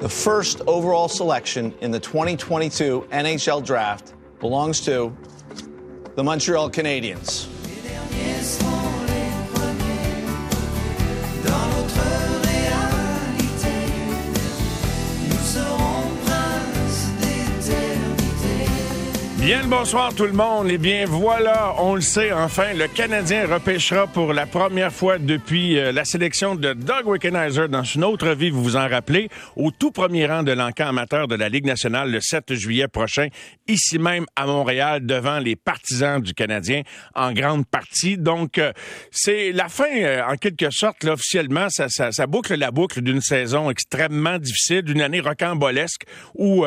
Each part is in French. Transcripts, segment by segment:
The first overall selection in the 2022 NHL Draft belongs to the Montreal Canadiens. Bien le bonsoir tout le monde. Eh bien voilà, on le sait enfin, le Canadien repêchera pour la première fois depuis euh, la sélection de Doug Wickenheiser dans une autre vie, vous vous en rappelez, au tout premier rang de l'encan amateur de la Ligue nationale le 7 juillet prochain, ici même à Montréal, devant les partisans du Canadien en grande partie. Donc euh, c'est la fin, euh, en quelque sorte, là, officiellement, ça, ça, ça, boucle la boucle d'une saison extrêmement difficile, d'une année rocambolesque où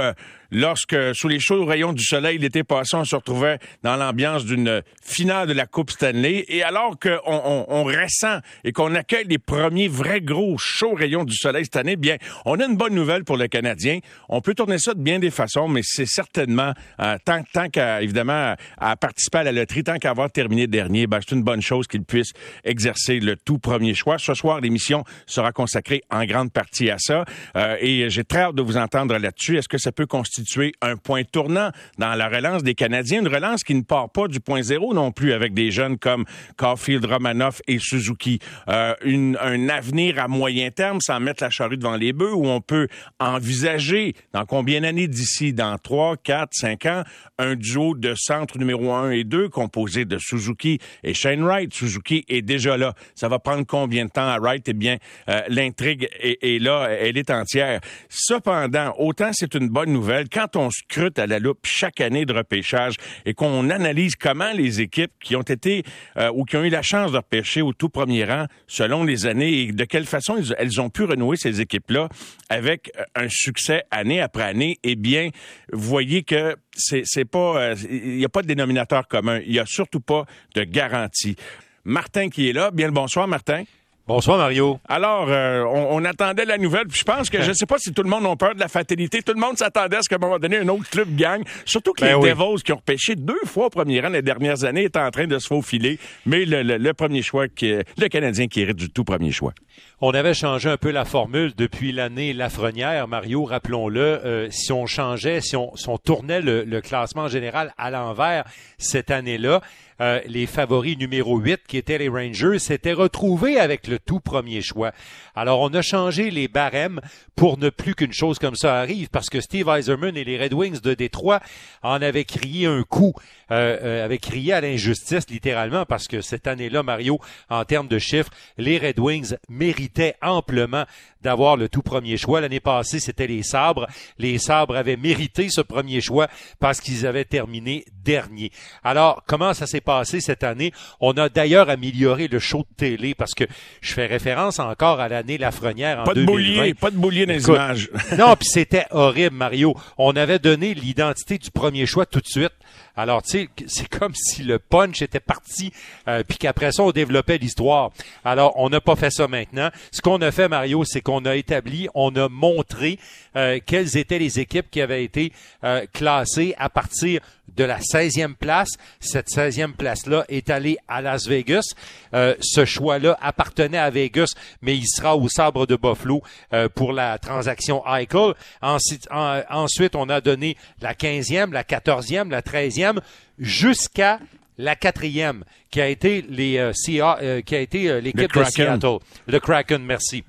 lorsque, sous les chauds rayons du soleil, l'été passé, on se retrouvait dans l'ambiance d'une finale de la Coupe Stanley. Et alors qu'on on, on ressent et qu'on accueille les premiers vrais gros chauds rayons du soleil cette année, bien, on a une bonne nouvelle pour le Canadien. On peut tourner ça de bien des façons, mais c'est certainement, euh, tant, tant qu'à, évidemment, à participer à la loterie, tant qu'à avoir terminé dernier, ben, c'est une bonne chose qu'il puisse exercer le tout premier choix. Ce soir, l'émission sera consacrée en grande partie à ça. Euh, et j'ai très hâte de vous entendre là-dessus. Est-ce que ça peut constituer un point tournant dans la relance des Canadiens, une relance qui ne part pas du point zéro non plus avec des jeunes comme Caulfield, Romanoff et Suzuki. Euh, un avenir à moyen terme sans mettre la charrue devant les bœufs où on peut envisager dans combien d'années d'ici, dans trois, quatre, cinq ans, un duo de centre numéro un et deux composé de Suzuki et Shane Wright. Suzuki est déjà là. Ça va prendre combien de temps à Wright? Eh bien, euh, l'intrigue est, est là, elle est entière. Cependant, autant c'est une bonne nouvelle, quand on scrute à la loupe chaque année de repêchage et qu'on analyse comment les équipes qui ont été euh, ou qui ont eu la chance de repêcher au tout premier rang selon les années et de quelle façon elles ont pu renouer ces équipes-là avec euh, un succès année après année, eh bien, vous voyez que c'est, c'est pas, euh, il n'y a pas de dénominateur commun. Il n'y a surtout pas de garantie. Martin qui est là. Bien le bonsoir, Martin. Bonsoir Mario. Alors, euh, on, on, attendait la nouvelle, puis je pense que je ne sais pas si tout le monde a peur de la fatalité. Tout le monde s'attendait à ce qu'à un moment donné, un autre club gagne. Surtout que ben les oui. Devils qui ont repêché deux fois au premier rang les dernières années étaient en train de se faufiler. Mais le, le, le premier choix, qui, le Canadien qui hérite du tout premier choix. On avait changé un peu la formule depuis l'année Lafrenière, Mario, rappelons-le. Euh, si on changeait, si on, si on tournait le, le, classement général à l'envers cette année-là, euh, les favoris numéro 8, qui étaient les Rangers, s'étaient retrouvés avec le tout premier choix. Alors, on a changé les barèmes pour ne plus qu'une chose comme ça arrive, parce que Steve Eiserman et les Red Wings de Détroit en avaient crié un coup, euh, euh, avaient crié à l'injustice, littéralement, parce que cette année-là, Mario, en termes de chiffres, les Red Wings méritaient amplement d'avoir le tout premier choix. L'année passée, c'était les Sabres. Les Sabres avaient mérité ce premier choix parce qu'ils avaient terminé dernier. Alors, comment ça s'est passé cette année? On a d'ailleurs amélioré le show de télé parce que je fais référence encore à l'année Lafrenière en pas de 2020. Boulier, pas de boulier dans les images. non, puis c'était horrible, Mario. On avait donné l'identité du premier choix tout de suite. Alors, tu sais, c'est comme si le punch était parti, euh, puis qu'après ça, on développait l'histoire. Alors, on n'a pas fait ça maintenant. Ce qu'on a fait, Mario, c'est qu'on a établi, on a montré euh, quelles étaient les équipes qui avaient été euh, classées à partir de la 16e place. Cette 16e place-là est allée à Las Vegas. Euh, ce choix-là appartenait à Vegas, mais il sera au sabre de Buffalo euh, pour la transaction Eichel. Ensuite, en, ensuite, on a donné la 15e, la 14e, la 13e, jusqu'à la quatrième, qui a été les euh, CA, euh, qui a été l'équipe de Seattle, le Kraken. Merci.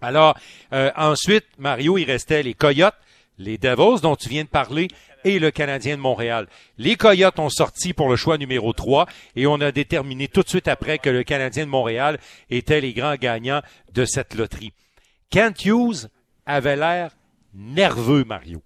Alors ensuite, Mario, il restait les Coyotes, les Devils dont tu viens de parler et le Canadien de Montréal. Les Coyotes ont sorti pour le choix numéro 3 et on a déterminé tout de suite après que le Canadien de Montréal était les grands gagnants de cette loterie. Kent Hughes avait l'air nerveux, Mario.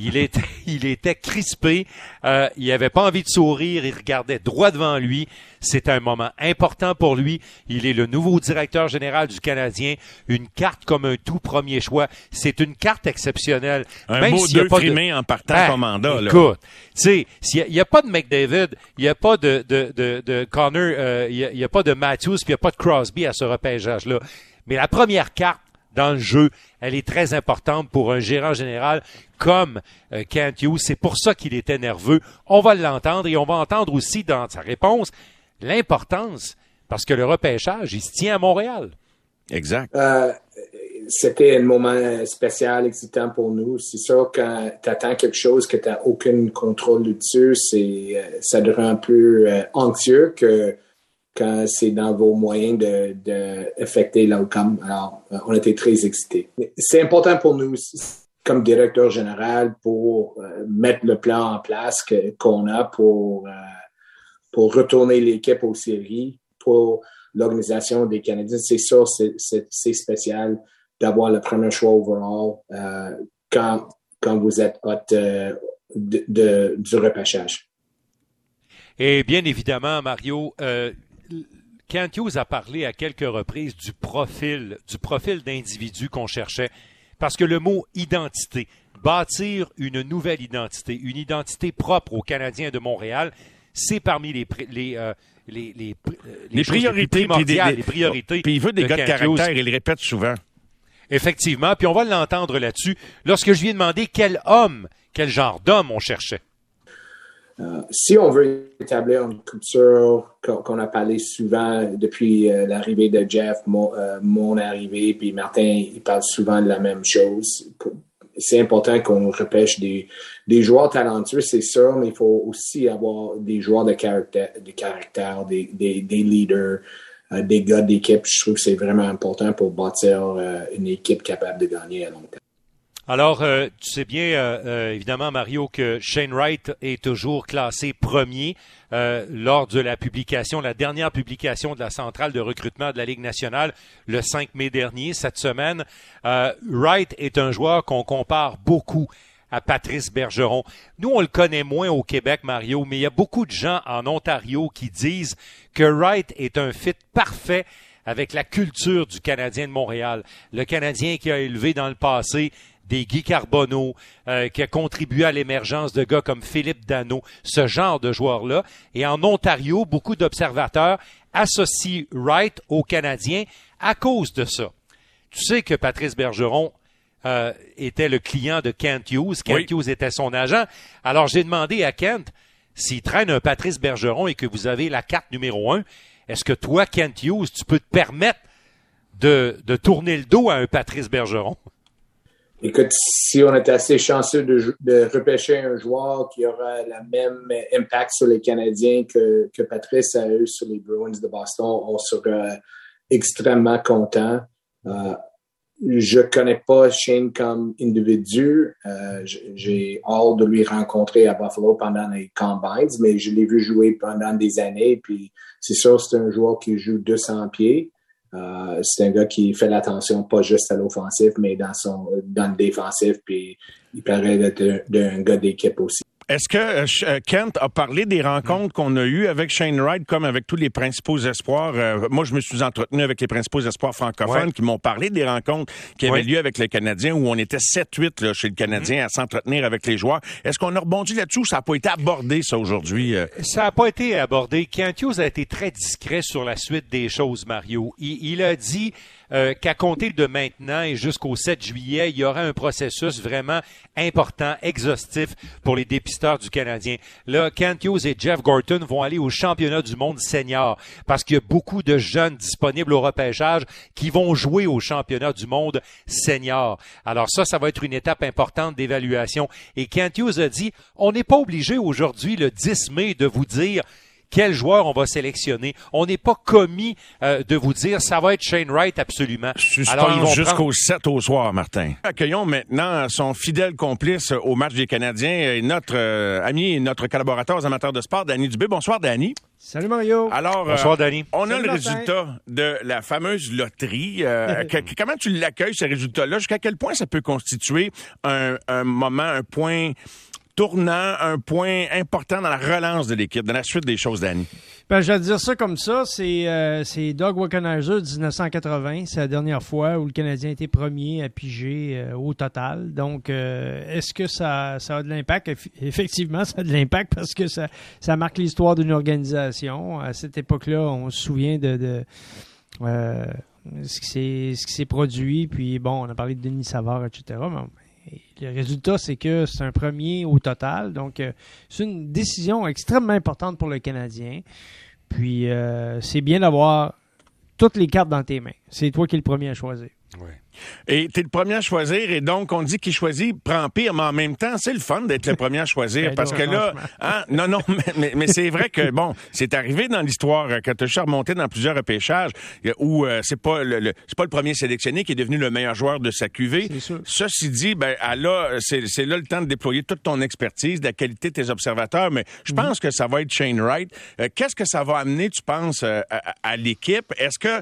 Il était, il était crispé. Euh, il avait pas envie de sourire. Il regardait droit devant lui. C'est un moment important pour lui. Il est le nouveau directeur général du Canadien. Une carte comme un tout premier choix. C'est une carte exceptionnelle. Un Même beau deux primé de... en partant ben, mandat. Là. Écoute, tu sais, il n'y a, a, pas de McDavid, il n'y a pas de, de, de, de Connor, euh, il n'y a, a, pas de Matthews, puis il n'y a pas de Crosby à ce repêchage-là. Mais la première carte, dans le jeu. Elle est très importante pour un gérant général comme euh, Kent Hughes. C'est pour ça qu'il était nerveux. On va l'entendre et on va entendre aussi dans sa réponse l'importance, parce que le repêchage, il se tient à Montréal. Exact. Euh, c'était un moment spécial, excitant pour nous. C'est sûr, quand tu attends quelque chose que tu n'as aucun contrôle dessus, c'est, ça te rend plus anxieux que quand c'est dans vos moyens de, de l'outcome. Alors, on était très excités. C'est important pour nous comme directeur général pour mettre le plan en place qu'on a pour, pour retourner l'équipe aux séries, pour l'organisation des Canadiens. C'est sûr, c'est spécial d'avoir le premier choix overall euh, quand, quand vous êtes hôte euh, de, du repêchage. Et bien évidemment, Mario, euh, Kent Hughes a parlé à quelques reprises du profil, du profil d'individu qu'on cherchait, parce que le mot identité, bâtir une nouvelle identité, une identité propre aux Canadiens de Montréal, c'est parmi les, les, euh, les, les, les, priorités, puis les priorités. Puis il veut des gars de caractère, il le répète souvent. Effectivement, puis on va l'entendre là-dessus. Lorsque je lui ai demandé quel homme, quel genre d'homme on cherchait. Euh, si on veut établir une culture qu'on a parlé souvent depuis euh, l'arrivée de Jeff, mon, euh, mon, arrivée, puis Martin, il parle souvent de la même chose. C'est important qu'on repêche des, joueurs talentueux, c'est sûr, mais il faut aussi avoir des joueurs de caractère, de caractère des, leaders, des gars d'équipe. Je trouve que c'est vraiment important pour bâtir une équipe capable de gagner à long terme. Alors, euh, tu sais bien, évidemment, Mario, que Shane Wright est toujours classé premier lors de la publication, la dernière publication de la centrale de recrutement de la Ligue nationale le 5 mai dernier, cette semaine. Wright est un joueur qu'on compare beaucoup à Patrice Bergeron. Nous, on le connaît moins au Québec, Mario, mais il y a beaucoup de gens en Ontario qui disent que Wright est un fit parfait avec la culture du Canadien de Montréal. Le Canadien qui a élevé dans le passé des Guy Carbonneau, euh, qui a contribué à l'émergence de gars comme Philippe Dano, ce genre de joueurs-là. Et en Ontario, beaucoup d'observateurs associent Wright au Canadien à cause de ça. Tu sais que Patrice Bergeron euh, était le client de Kent Hughes. Kent Hughes était son agent. Alors, j'ai demandé à Kent s'il traîne un Patrice Bergeron et que vous avez la carte numéro un, est-ce que toi, Kent Hughes, tu peux te permettre de, tourner le dos à un Patrice Bergeron? Écoute, si on est assez chanceux de, repêcher un joueur qui aura le même impact sur les Canadiens que, que Patrice a eu sur les Bruins de Boston, on sera extrêmement content. Euh, je connais pas Shane comme individu. Euh, j'ai hâte de lui rencontrer à Buffalo pendant les combines, mais je l'ai vu jouer pendant des années. Puis c'est sûr, c'est un joueur qui joue 200 pieds. Euh, c'est un gars qui fait l'attention pas juste à l'offensif, mais dans son dans le défensif. Puis il paraît d'être un gars d'équipe aussi. Est-ce que euh, euh, Kent a parlé des rencontres qu'on a eues avec Shane Wright, comme avec tous les principaux espoirs? Euh, moi, je me suis entretenu avec les principaux espoirs francophones qui m'ont parlé des rencontres qui avaient lieu avec les Canadiens, où on était 7-8 chez le Canadien à s'entretenir avec les joueurs. Est-ce qu'on a rebondi là-dessus ou ça n'a pas été abordé, ça, aujourd'hui? Ça n'a pas été abordé. Kent Hughes a été très discret sur la suite des choses, Mario. il a dit euh, qu'à compter de maintenant et jusqu'au 7 juillet, il y aura un processus vraiment important, exhaustif pour les dépisteurs du Canadien. Là, Kent et Jeff Gorton vont aller au championnat du monde senior parce qu'il y a beaucoup de jeunes disponibles au repêchage qui vont jouer au championnat du monde senior. Alors ça, ça va être une étape importante d'évaluation. Et Kent a dit, on n'est pas obligé aujourd'hui, le 10 mai, de vous dire quel joueur on va sélectionner. On n'est pas commis euh, de vous dire ça va être Shane Wright absolument. Alors jusqu'au 7 au soir, Martin. Accueillons maintenant son fidèle complice au match des Canadiens et notre euh, ami et notre collaborateur aux amateurs de sport, Danny Dubé. Bonsoir, Danny. Salut Mario. Alors, Bonsoir, euh, Danny. on a le résultat de la fameuse loterie. comment tu l'accueilles, ce résultat-là? Jusqu'à quel point ça peut constituer un, un moment, un point tournant, un point important dans la relance de l'équipe, dans la suite des choses, Danny? Ben, je vais dire ça comme ça. C'est euh, Doug Wickenheiser 1980. C'est la dernière fois où le Canadien été premier à piger euh, au total. Donc, euh, est-ce que ça, ça a de l'impact? Effectivement, ça a de l'impact parce que ça, ça marque l'histoire d'une organisation. À cette époque-là, on se souvient de, de ce qui s'est produit. Puis, bon, on a parlé de Denis Savard, etc. Mais le résultat, c'est que c'est un premier au total. Donc, euh, c'est une décision extrêmement importante pour le Canadien. Puis, euh, c'est bien d'avoir toutes les cartes dans tes mains. C'est toi qui es le premier à choisir. Et tu es le premier à choisir, et donc on dit qu'il choisit prend pire, mais en même temps, c'est le fun d'être le premier à choisir, Ben parce que là, hein, non, non, mais, mais, mais c'est vrai que, bon, c'est arrivé dans l'histoire, quand tu as remonté dans plusieurs repêchages, où euh, c'est pas le, le- c'est pas le premier sélectionné qui est devenu le meilleur joueur de sa cuvée. Ceci dit, ben, là, c'est là le temps de déployer toute ton expertise, de la qualité de tes observateurs, mais je Mhm. pense que ça va être Shane Wright. Euh, Qu'est-ce que ça va amener, tu penses, euh, à, à l'équipe? Est-ce que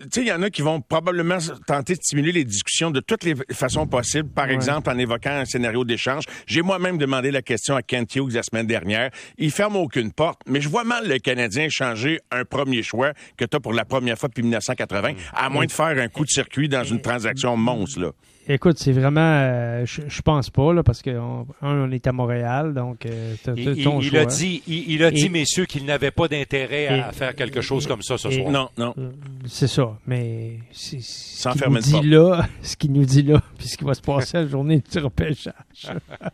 tu sais, il y en a qui vont probablement tenter de stimuler les discussions de toutes les façons possibles, par exemple en évoquant un scénario d'échange. J'ai moi-même demandé la question à Kent Hughes la semaine dernière. Il ferme aucune porte, mais je vois mal le Canadien changer un premier choix que tu as pour la première fois depuis 1980, à moins de faire un coup de circuit dans une transaction monstre. Là. Écoute, c'est vraiment. euh, je, je pense pas, là, parce que, on, un, on est à Montréal, donc euh, ton il choix. a dit, il, il a dit, Et- messieurs, qu'il n'avait pas d'intérêt à Et- faire quelque chose comme ça ce et- soir. Non, non. Euh, C'est ça, mais c'est- ce Sans qu'il nous dit là, ce qu'il nous dit là, puis ce qui va se passer la journée du repêchage.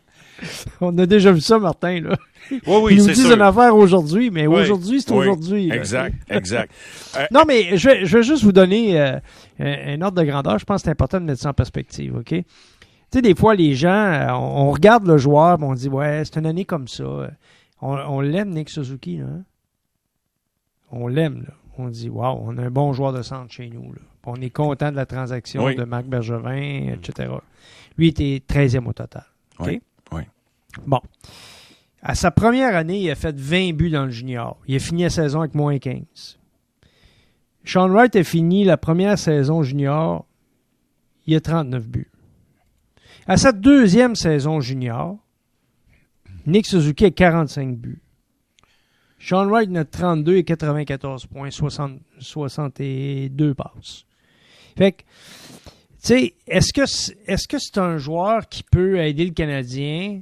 On a déjà vu ça, Martin. Là. Oui, oui, Ils nous disent sûr. une affaire aujourd'hui, mais Oui. aujourd'hui, c'est Oui. aujourd'hui. Exact, exact. Euh, Non, mais je vais, je vais juste vous donner euh, un, un ordre de grandeur. Je pense que c'est important de mettre ça en perspective, OK? Tu sais, des fois, les gens, euh, on, on regarde le joueur, on dit, ouais, c'est une année comme ça. On, on l'aime, Nick Suzuki, là. hein? On l'aime, là. On dit, wow, on a un bon joueur de centre chez nous, là. On est content de la transaction Oui. de Marc Bergevin, etc. Lui était 13e au total. OK? Oui. Bon. À sa première année, il a fait 20 buts dans le junior. Il a fini la saison avec moins 15. Sean Wright a fini la première saison junior, il a 39 buts. À sa deuxième saison junior, Nick Suzuki a 45 buts. Sean Wright a 32 et 94 points, 60 62 passes. Fait que, tu sais, est-ce que c'est- est-ce que c'est un joueur qui peut aider le Canadien?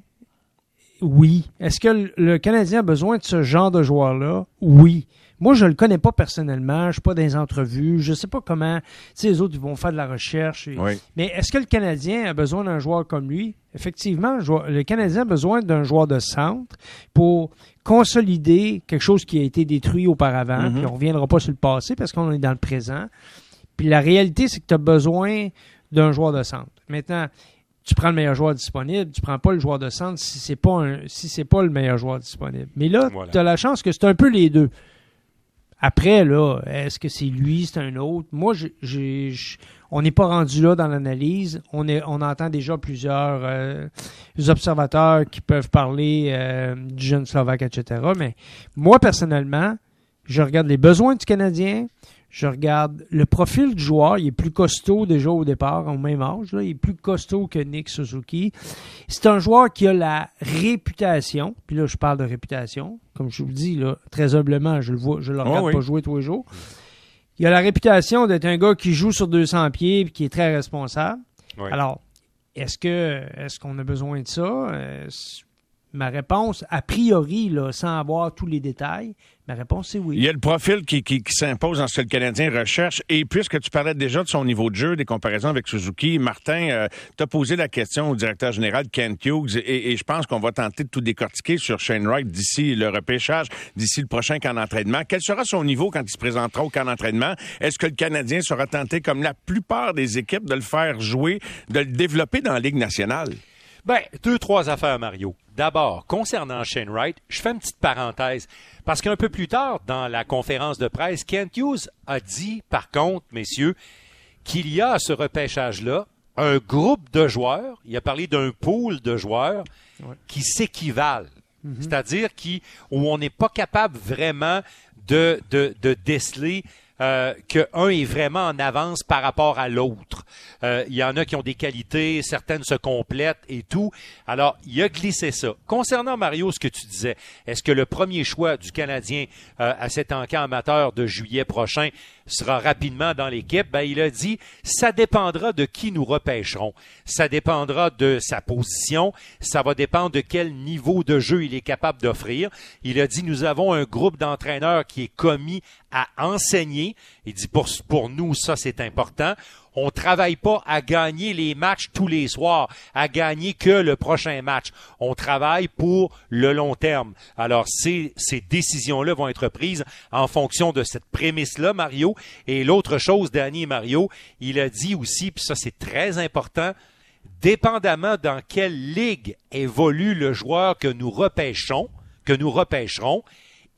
Oui. Est-ce que le- Canadien a besoin de ce genre de joueur-là? Oui. Moi, je le connais pas personnellement, je suis pas dans les entrevues, je sais pas comment, tu sais, les autres, ils vont faire de la recherche. et- Oui. Mais est-ce que le Canadien a besoin d'un joueur comme lui? Effectivement, le Canadien a besoin d'un joueur de centre pour consolider quelque chose qui a été détruit auparavant. Mhm. Puis on ne reviendra pas sur le passé parce qu'on est dans le présent. Puis la réalité, c'est que tu as besoin d'un joueur de centre. Maintenant, tu prends le meilleur joueur disponible, tu prends pas le joueur de centre si c'est pas un, si c'est pas le meilleur joueur disponible. Mais là, Voilà. tu as la chance que c'est un peu les deux. Après, là, est-ce que c'est lui, c'est un autre? Moi, j'ai- on n'est pas rendu là dans l'analyse. On, est, on entend déjà plusieurs euh, observateurs qui peuvent parler euh, du jeune Slovaque, etc. Mais moi, personnellement, je regarde les besoins du Canadien. Je regarde le profil du joueur. Il est plus costaud déjà au départ, au même âge. là. Il est plus costaud que Nick Suzuki. C'est un joueur qui a la réputation. Puis là, je parle de réputation. Comme je vous le dis, là, très humblement, je le vois, je le regarde oui. pas jouer tous les jours. Il a la réputation d'être un gars qui joue sur 200 pieds et qui est très responsable. Oui. Alors, est-ce que est-ce qu'on a besoin de ça? Euh, ma réponse, a priori, là, sans avoir tous les détails, ma réponse c'est oui. Il y a le profil qui, qui, qui s'impose dans ce que le Canadien recherche. Et puisque tu parlais déjà de son niveau de jeu, des comparaisons avec Suzuki, Martin, euh, t'as posé la question au directeur général Kent Hughes et, et je pense qu'on va tenter de tout décortiquer sur Shane Wright d'ici le repêchage, d'ici le prochain camp d'entraînement. Quel sera son niveau quand il se présentera au camp d'entraînement? Est-ce que le Canadien sera tenté, comme la plupart des équipes, de le faire jouer, de le développer dans la Ligue nationale? Ben, deux, trois affaires, Mario. D'abord, concernant Shane Wright, je fais une petite parenthèse. Parce qu'un peu plus tard, dans la conférence de presse, Kent Hughes a dit, par contre, messieurs, qu'il y a à ce repêchage-là un groupe de joueurs, il a parlé d'un pool de joueurs qui s'équivalent. C'est-à-dire qui, où on n'est pas capable vraiment de, de, de déceler euh, qu'un est vraiment en avance par rapport à l'autre. Euh, Il y en a qui ont des qualités, certaines se complètent et tout. Alors, il a glissé ça. Concernant Mario, ce que tu disais, est-ce que le premier choix du Canadien euh, à cet encamp amateur de juillet prochain sera rapidement dans l'équipe? Ben, il a dit, ça dépendra de qui nous repêcherons. Ça dépendra de sa position. Ça va dépendre de quel niveau de jeu il est capable d'offrir. Il a dit, nous avons un groupe d'entraîneurs qui est commis à enseigner. Il dit, pour, pour nous, ça, c'est important. On travaille pas à gagner les matchs tous les soirs, à gagner que le prochain match. On travaille pour le long terme. Alors, ces, ces décisions-là vont être prises en fonction de cette prémisse-là, Mario. Et l'autre chose, Danny et Mario, il a dit aussi, puis ça c'est très important, dépendamment dans quelle ligue évolue le joueur que nous repêchons, que nous repêcherons,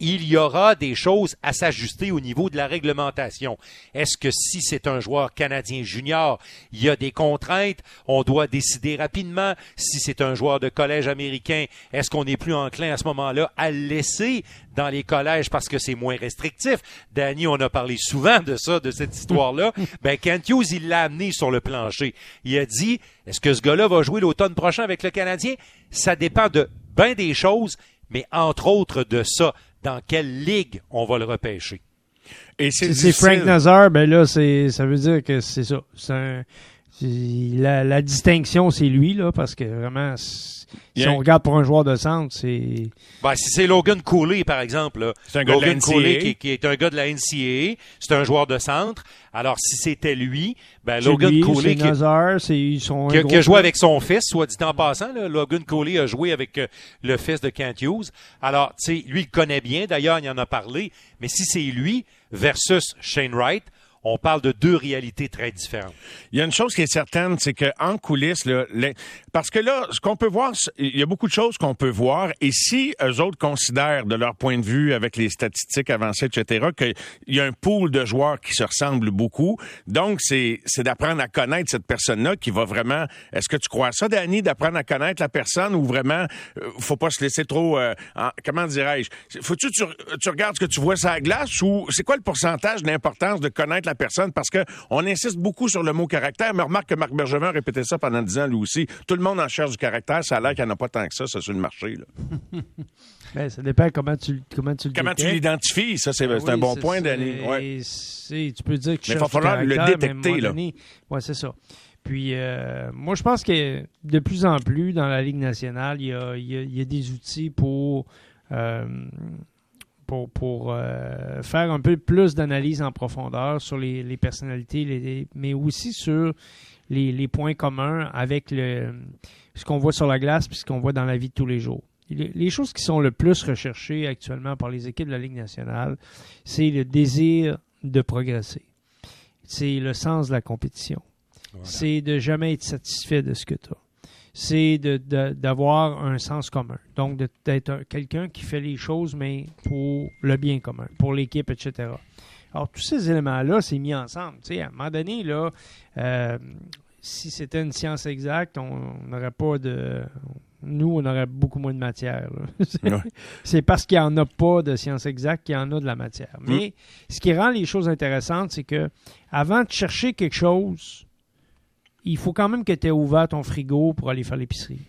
il y aura des choses à s'ajuster au niveau de la réglementation. Est-ce que si c'est un joueur canadien junior, il y a des contraintes, on doit décider rapidement. Si c'est un joueur de collège américain, est-ce qu'on est plus enclin à ce moment-là à le laisser dans les collèges parce que c'est moins restrictif? Danny, on a parlé souvent de ça, de cette histoire-là. ben, Kent Hughes, il l'a amené sur le plancher. Il a dit, est-ce que ce gars-là va jouer l'automne prochain avec le Canadien? Ça dépend de bien des choses, mais entre autres de ça dans quelle ligue on va le repêcher. Et c'est Frank Nazar, ben là, c'est, ça veut dire que c'est ça. Un, la, la, distinction, c'est lui, là, parce que vraiment, si on regarde pour un joueur de centre, c'est. Ben, si c'est Logan Cooley, par exemple, c'est un Logan Cooley qui, est un gars de la NCAA, c'est un joueur de centre. Alors, si c'était lui, ben, Logan Cooley. Qui, Nazar, qui, qui, a joué avec son fils, soit dit en passant. Là, Logan Cooley a joué avec euh, le fils de Kent Hughes. Alors, tu sais, lui, il connaît bien. D'ailleurs, il en a parlé. Mais si c'est lui versus Shane Wright, on parle de deux réalités très différentes. Il y a une chose qui est certaine, c'est qu'en coulisses, là, parce que là, ce qu'on peut voir, il y a beaucoup de choses qu'on peut voir, et si eux autres considèrent, de leur point de vue, avec les statistiques avancées, etc., qu'il y a un pool de joueurs qui se ressemblent beaucoup, donc c'est d'apprendre à connaître cette personne-là qui va vraiment... Est-ce que tu crois ça, Danny, d'apprendre à connaître la personne ou vraiment, euh, faut pas se laisser trop... Euh, comment dirais-je? Faut-tu tu, tu regardes ce que tu vois sur la glace ou c'est quoi le pourcentage d'importance de connaître la personne parce que on insiste beaucoup sur le mot caractère, mais remarque que Marc Bergevin répétait ça pendant dix ans lui aussi. Tout le monde en cherche du caractère, ça a l'air qu'il n'y en a pas tant que ça, ça sur le marché. Là. Ben, ça dépend comment tu, comment tu Comment tu l'identifies, ça c'est ben un bon point, Danny. Ouais. Tu peux dire que Mais il va falloir le détecter. Oui, c'est ça. Puis, euh, moi, je pense que de plus en plus, dans la Ligue nationale, il y a, il y a, des outils pour euh, pour, euh, faire un peu plus d'analyse en profondeur sur les, personnalités, mais aussi sur les, points communs avec le, ce qu'on voit sur la glace et ce qu'on voit dans la vie de tous les jours. Les, choses qui sont le plus recherchées actuellement par les équipes de la Ligue nationale, c'est le désir de progresser. C'est le sens de la compétition. C'est de jamais être satisfait de ce que tu as c'est d'avoir un sens commun. Donc, d'être quelqu'un qui fait les choses, mais pour le bien commun, pour l'équipe, etc. Alors, tous ces éléments-là, c'est mis ensemble. Tu sais, à un moment donné, là, euh, si c'était une science exacte, on n'aurait pas de. Nous, on aurait beaucoup moins de matière. c'est parce qu'il n'y en a pas de science exacte qu'il y en a de la matière. Mm. Mais ce qui rend les choses intéressantes, c'est que avant de chercher quelque chose, il faut quand même que tu aies ouvert ton frigo pour aller faire l'épicerie.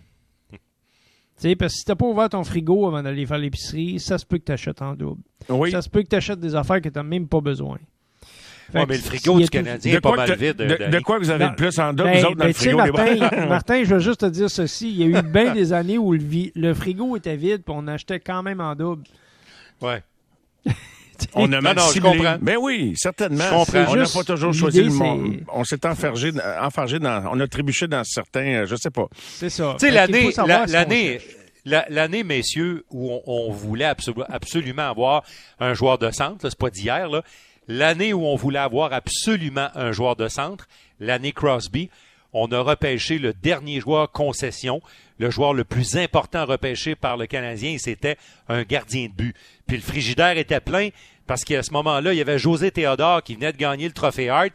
sais, parce que si tu n'as pas ouvert ton frigo avant d'aller faire l'épicerie, ça se peut que tu achètes en double. Ça se peut que tu achètes des affaires que tu n'as même pas besoin. mais le frigo du Canadien est pas mal vide. De, quoi vous avez le plus en double, vous ben, autres, dans le ben, frigo? Martin, Martin, je veux juste te dire ceci. Il y a eu bien des années où le, le frigo était vide et on achetait quand même en double. Ouais. On a mal ciblé. Ben oui, certainement. On n'a pas toujours choisi le monde. On s'est enfargé, dans, on a trébuché dans certains, euh, je sais pas. C'est ça. Tu sais, l'année, l'année, l'année, messieurs, où on, voulait absolument avoir un joueur de centre, c'est pas d'hier, là. L'année où on voulait avoir absolument un joueur de centre, l'année Crosby, on a repêché le dernier joueur concession, le joueur le plus important repêché par le Canadien, c'était un gardien de but. Puis le frigidaire était plein parce qu'à ce moment-là, il y avait José Théodore qui venait de gagner le trophée Hart.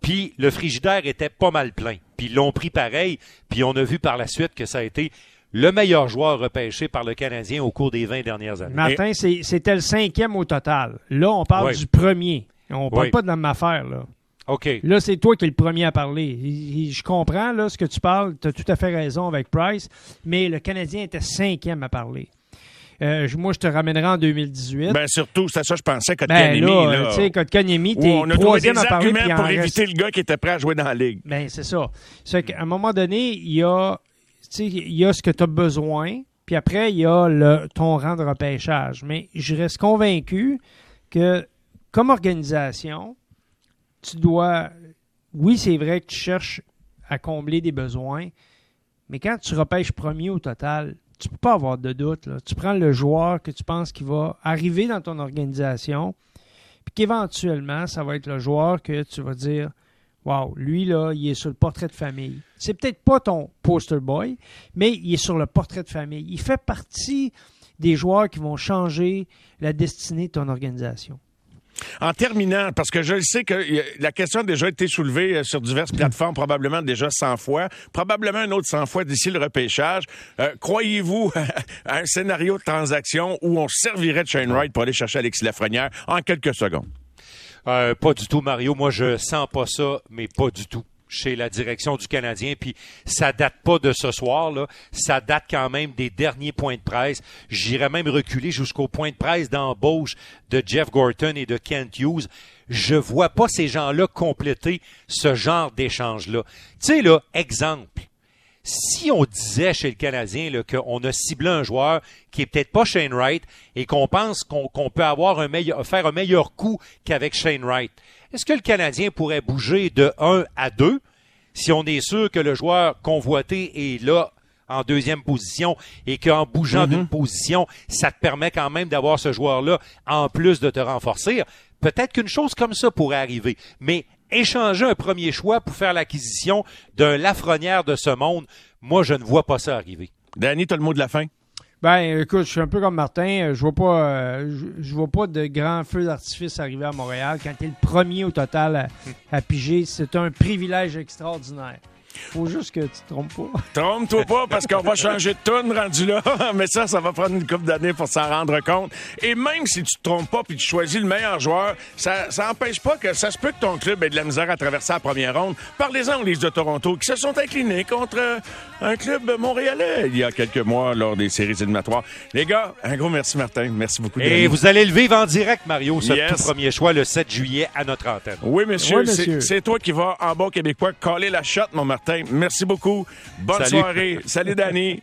Puis le frigidaire était pas mal plein. Puis ils l'ont pris pareil. Puis on a vu par la suite que ça a été le meilleur joueur repêché par le Canadien au cours des 20 dernières années. Martin, c'était le cinquième au total. Là, on parle du premier. On parle pas de la même affaire, là. OK. Là, c'est toi qui es le premier à parler. Je comprends là, ce que tu parles. Tu as tout à fait raison avec Price, mais le Canadien était cinquième à parler. Euh, moi, je te ramènerai en 202018. Ben, surtout, c'est ça, je pensais, Kotkaniemi. Ben là, tu sais, Kotkaniemi, t'es troisième à parler. pour éviter le gars qui était prêt à jouer dans la ligue. Ben, c'est ça. C'est qu'à un moment donné, il y a, il y a ce que tu as besoin, puis après, il y a le, ton rang de repêchage. Mais je reste convaincu que, comme organisation, tu dois oui, c'est vrai que tu cherches à combler des besoins, mais quand tu repêches premier au total, tu peux pas avoir de doute. Tu prends le joueur que tu penses qui va arriver dans ton organisation, puis qu'éventuellement, ça va être le joueur que tu vas dire Wow, lui, là, il est sur le portrait de famille. C'est peut-être pas ton poster boy, mais il est sur le portrait de famille. Il fait partie des joueurs qui vont changer la destinée de ton organisation. En terminant, parce que je sais que la question a déjà été soulevée euh, sur diverses plateformes, probablement déjà 100 fois, probablement un autre 100 fois d'ici le repêchage. Euh, croyez-vous à un scénario de transaction où on servirait de Shane Wright pour aller chercher Alexis Lafrenière en quelques secondes? Euh, pas du tout, Mario. Moi, je sens pas ça, mais pas du tout chez la direction du Canadien. Puis ça date pas de ce soir, là. Ça date quand même des derniers points de presse. J'irais même reculer jusqu'au point de presse d'embauche de Jeff Gorton et de Kent Hughes. Je vois pas ces gens-là compléter ce genre d'échange-là. Tu sais, là, exemple. Si on disait chez le Canadien qu'on a ciblé un joueur qui est peut-être pas Shane Wright et qu'on pense qu'on peut avoir un faire un meilleur coup qu'avec Shane Wright, est-ce que le Canadien pourrait bouger de 1 à 2 si on est sûr que le joueur convoité est là en deuxième position et qu'en bougeant d'une mhm. position, ça te permet quand même d'avoir ce joueur-là en plus de te renforcer? Peut-être qu'une chose comme ça pourrait arriver. Mais échanger un premier choix pour faire l'acquisition d'un Lafrenière de ce monde, moi, je ne vois pas ça arriver. Danny, tu as le mot de la fin? Ben, écoute, je suis un peu comme Martin. Je vois pas, euh, je, vois pas de grands feux d'artifice arriver à Montréal. Quand tu es le premier au total à piger, c'est un privilège extraordinaire. Faut juste que tu te trompes pas. Trompe-toi pas parce qu'on va changer de tune rendu là. Mais ça, ça va prendre une couple d'années pour s'en rendre compte. Et même si tu te trompes pas puis tu choisis le meilleur joueur, ça, ça empêche pas que ça se peut que ton club ait de la misère à traverser la première ronde. Parlez-en aux Leafs de Toronto qui se sont inclinés contre un club montréalais il y a quelques mois lors des séries éliminatoires. Les gars, un gros merci Martin. Merci beaucoup. Et vous allez le vivre en direct, Mario, ce tout premier choix le 7 juillet à notre antenne. Oui, monsieur. C'est toi qui vas en bas québécois coller la shot, mon Martin. Merci beaucoup. Bonne soirée. Salut, Danny.